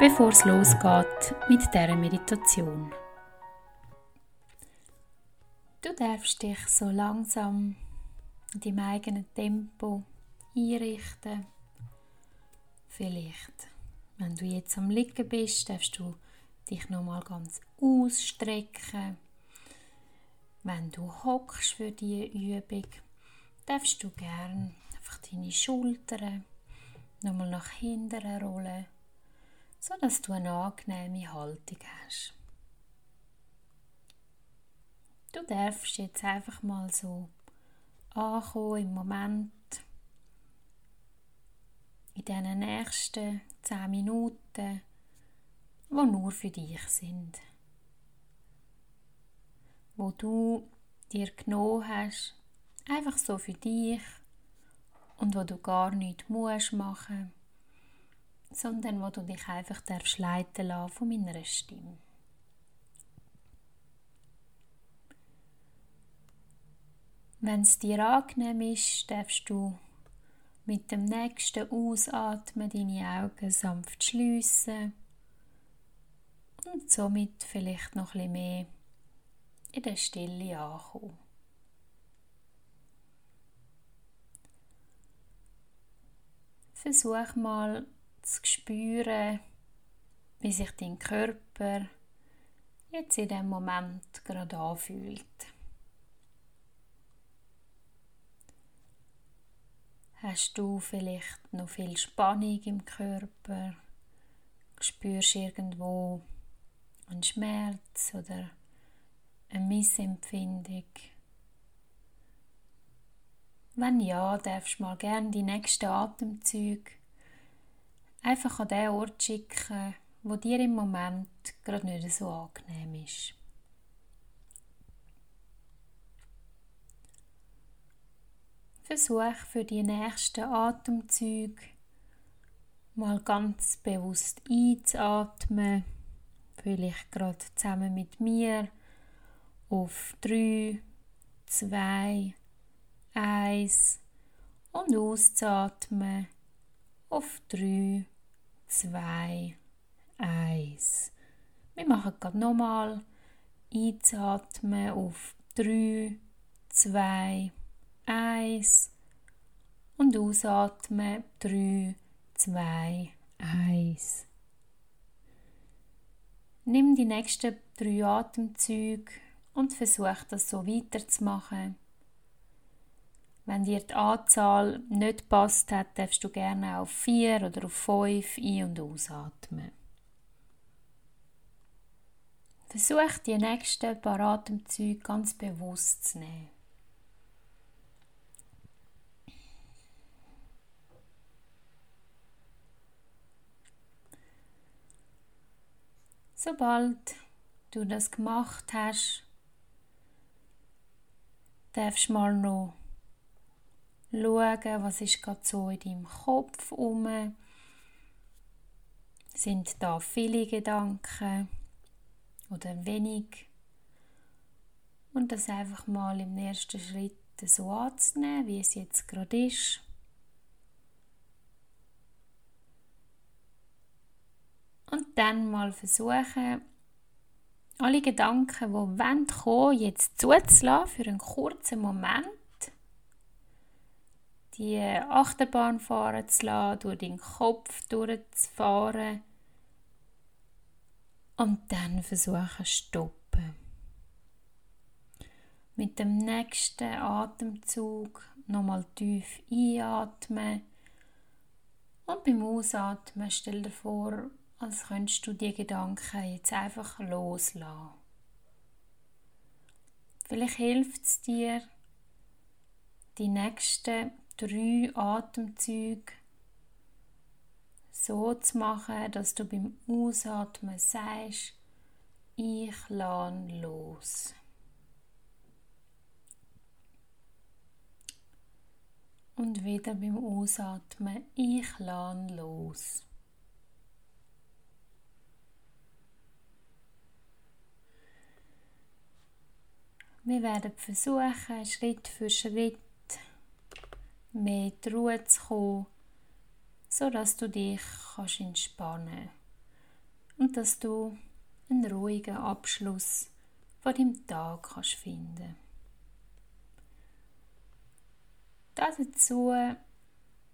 bevor es losgeht mit dieser Meditation. Du darfst dich so langsam in deinem eigenen Tempo einrichten. Vielleicht, wenn du jetzt am Liegen bist, darfst du dich nochmal ganz ausstrecken. Wenn du hockst für diese Übung, darfst du gern einfach deine Schultern nochmal nach hinten rollen, sodass du eine angenehme Haltung hast. Du darfst jetzt einfach mal so ankommen im Moment, in diesen nächsten zehn Minuten, die nur für dich sind. Wo du dir genommen hast, einfach so für dich und wo du gar nichts musst machen, sondern wo du dich einfach darfst leiten lassen von meiner Stimme. Wenn es dir angenehm ist, darfst du mit dem nächsten Ausatmen deine Augen sanft schließen und somit vielleicht noch ein mehr in der Stille ankommen. Versuch mal zu spüren, wie sich dein Körper jetzt in dem Moment gerade anfühlt. Hast du vielleicht noch viel Spannung im Körper? Spürst irgendwo einen Schmerz oder eine Missempfindung? Wenn ja, darfst du mal gerne die nächsten Atemzüge einfach an den Ort schicken, wo dir im Moment gerade nicht so angenehm ist. Versuch für die nächsten Atemzüge mal ganz bewusst einzuatmen, vielleicht gerade zusammen mit mir auf 3, 2, 1 und auszuatmen auf 3, 2, 1. Wir machen gerade nochmal einzuatmen auf 3, 2, 1. 1 und ausatmen 3, 2, 1. Nimm die nächsten drei Atemzüge und versuch das so weiterzumachen. Wenn dir die Anzahl nicht passt hat, darfst du gerne auf 4 oder auf 5 ein- und ausatmen. Versuch die nächsten paar Atemzüge ganz bewusst zu nehmen. Sobald du das gemacht hast, darfst du mal noch schauen, was ist gerade so in deinem Kopf um. Sind da viele Gedanken oder wenig? Und das einfach mal im ersten Schritt so anzunehmen, wie es jetzt gerade ist. Und dann mal versuchen, alle Gedanken, die kommen, jetzt zuzulassen für einen kurzen Moment. Die Achterbahn fahren zu lassen, durch den Kopf durchzufahren. Und dann versuchen stoppen. Mit dem nächsten Atemzug nochmal tief einatmen. Und beim Ausatmen stell dir vor, als könntest du die Gedanken jetzt einfach loslassen. Vielleicht hilft es dir, die nächsten drei Atemzüge so zu machen, dass du beim Ausatmen sagst, ich lade los. Und wieder beim Ausatmen, ich lade los. Wir werden versuchen, Schritt für Schritt mehr die Ruhe zu kommen, sodass du dich kannst entspannen und dass du einen ruhigen Abschluss von deinem Tag kannst finden. Dazu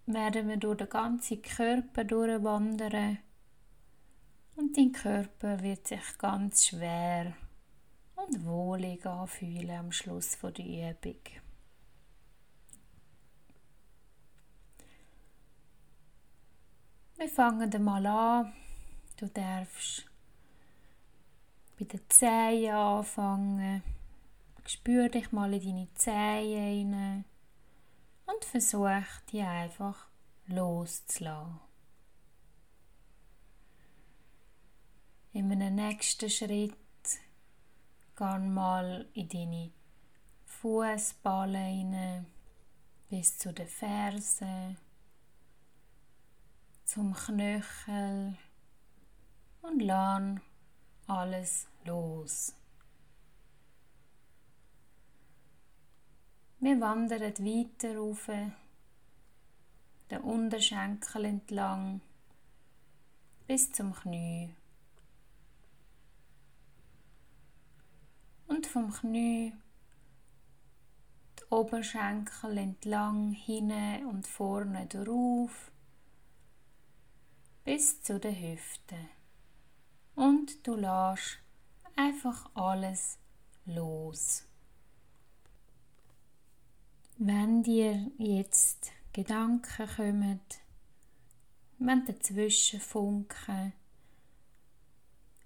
werden wir durch den ganzen Körper durchwandern und dein Körper wird sich ganz schwer und wohlig anfühlen am Schluss der Übung. Wir fangen einmal an. Du darfst bei den Zehen anfangen. Spür dich mal in deine Zehen rein und versuch die einfach loszulassen. In einem nächsten Schritt geh mal in deine Fußballen rein, bis zu den Fersen zum Knöchel und lass alles los. Wir wandern weiter rauf, den Unterschenkel entlang bis zum Knie. Und vom Knie die Oberschenkel entlang, hinten und vorne drauf bis zu den Hüften. Und du lässt einfach alles los. Wenn dir jetzt Gedanken kommen, wenn dazwischen funken,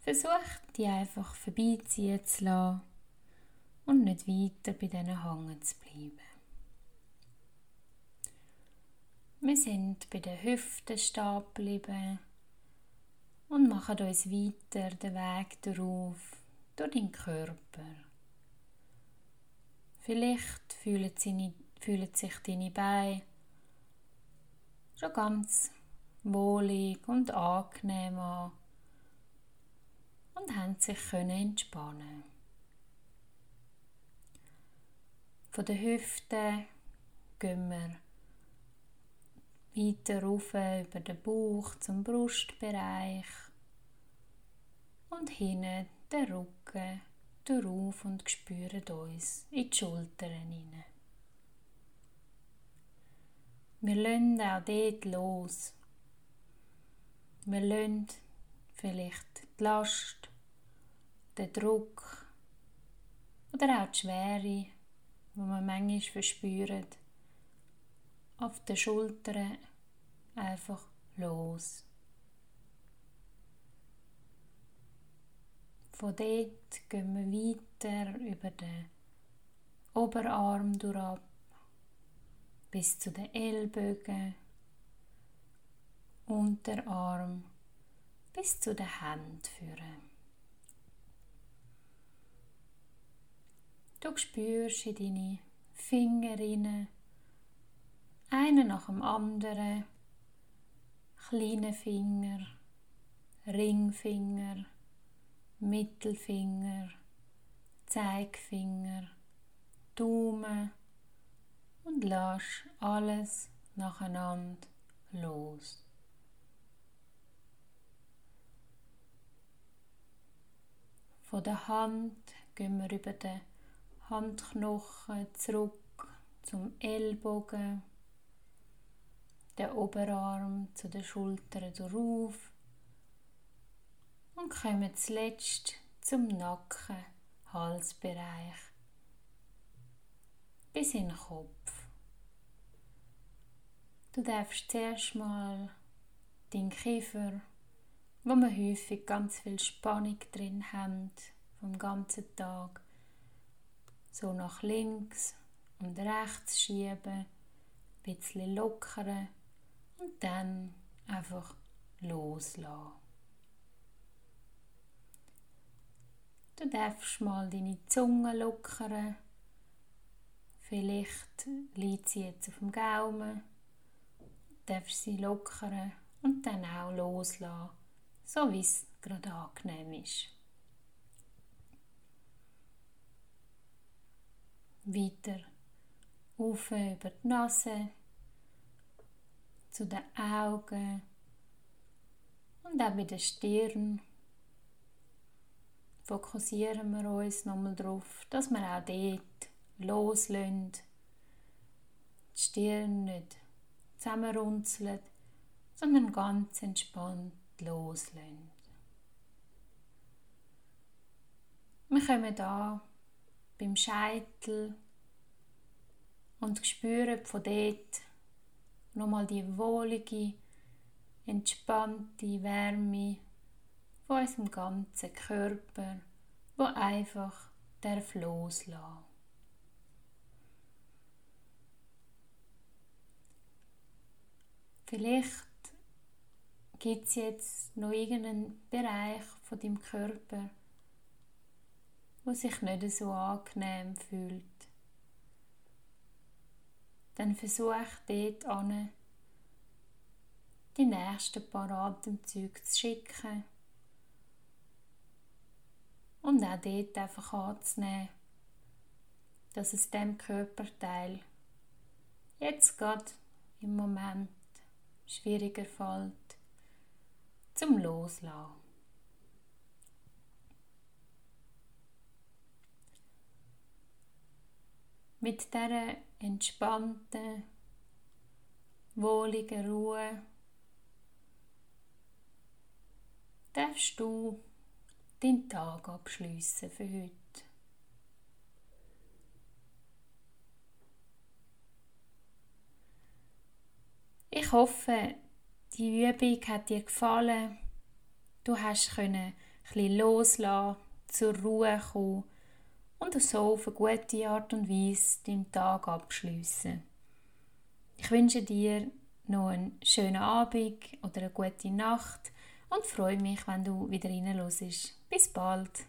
versuch die einfach vorbeiziehen zu lassen und nicht weiter bei diesen hängen zu bleiben. Wir sind bei den Hüften stehen geblieben und machen uns weiter den Weg darauf durch den Körper. Vielleicht fühlen, sich deine Beine schon ganz wohlig und angenehm an und haben sich können entspannen. Von den Hüften gehen wir weiter rauf über den Bauch zum Brustbereich und hinten den Rücken darauf und spüren uns in die Schultern hinein. Wir lassen auch dort los. Wir lassen vielleicht die Last, den Druck oder auch die Schwere, die man manchmal verspürt, auf den Schultern einfach los. Von dort gehen wir weiter über den Oberarm durch bis zu den Ellbogen, Unterarm bis zu den Händen führen. Du spürst in deine Finger rein, einen nach dem anderen. Kleine Finger, Ringfinger, Mittelfinger, Zeigfinger, Daumen und lass alles nacheinander los. Von der Hand gehen wir über den Handknochen zurück zum Ellbogen der Oberarm zu den Schultern darauf und kommen zuletzt zum Nacken, Halsbereich. Bis in den Kopf. Du darfst zuerst mal deinen Kiefer, wo wir häufig ganz viel Spannung drin haben vom ganzen Tag, so nach links und rechts schieben, ein bisschen lockern und dann einfach loslassen. Du darfst mal deine Zunge lockern. Vielleicht liegt sie jetzt auf dem Gaumen. Du darfst sie lockern und dann auch loslassen, so wie es gerade angenehm ist. Weiter auf über die Nase, zu den Augen und auch bei der Stirn. Fokussieren wir uns nochmal darauf, dass wir auch dort loslösen, die Stirn nicht zusammenrunzeln, sondern ganz entspannt loslösen. Wir kommen da beim Scheitel und spüren von dort nochmal die wohlige, entspannte Wärme von unserem ganzen Körper, wo einfach darf loslassen. Vielleicht gibt es jetzt noch irgendeinen Bereich von deinem Körper, wo sich nicht so angenehm fühlt. Dann versuch dort an, die nächsten paar Atemzüge zu schicken und auch dort einfach anzunehmen, dass es dem Körperteil jetzt gerade im Moment schwieriger fällt zum Loslassen. Mit dieser entspannten, wohligen Ruhe darfst du den Tag abschließen für heute. Ich hoffe, die Übung hat dir gefallen. Du hast können ein loslassen, zur Ruhe kommen und so auf eine gute Art und Weise deinen Tag abschließen. Ich wünsche dir noch einen schönen Abend oder eine gute Nacht und freue mich, wenn du wieder reinlässt. Bis bald!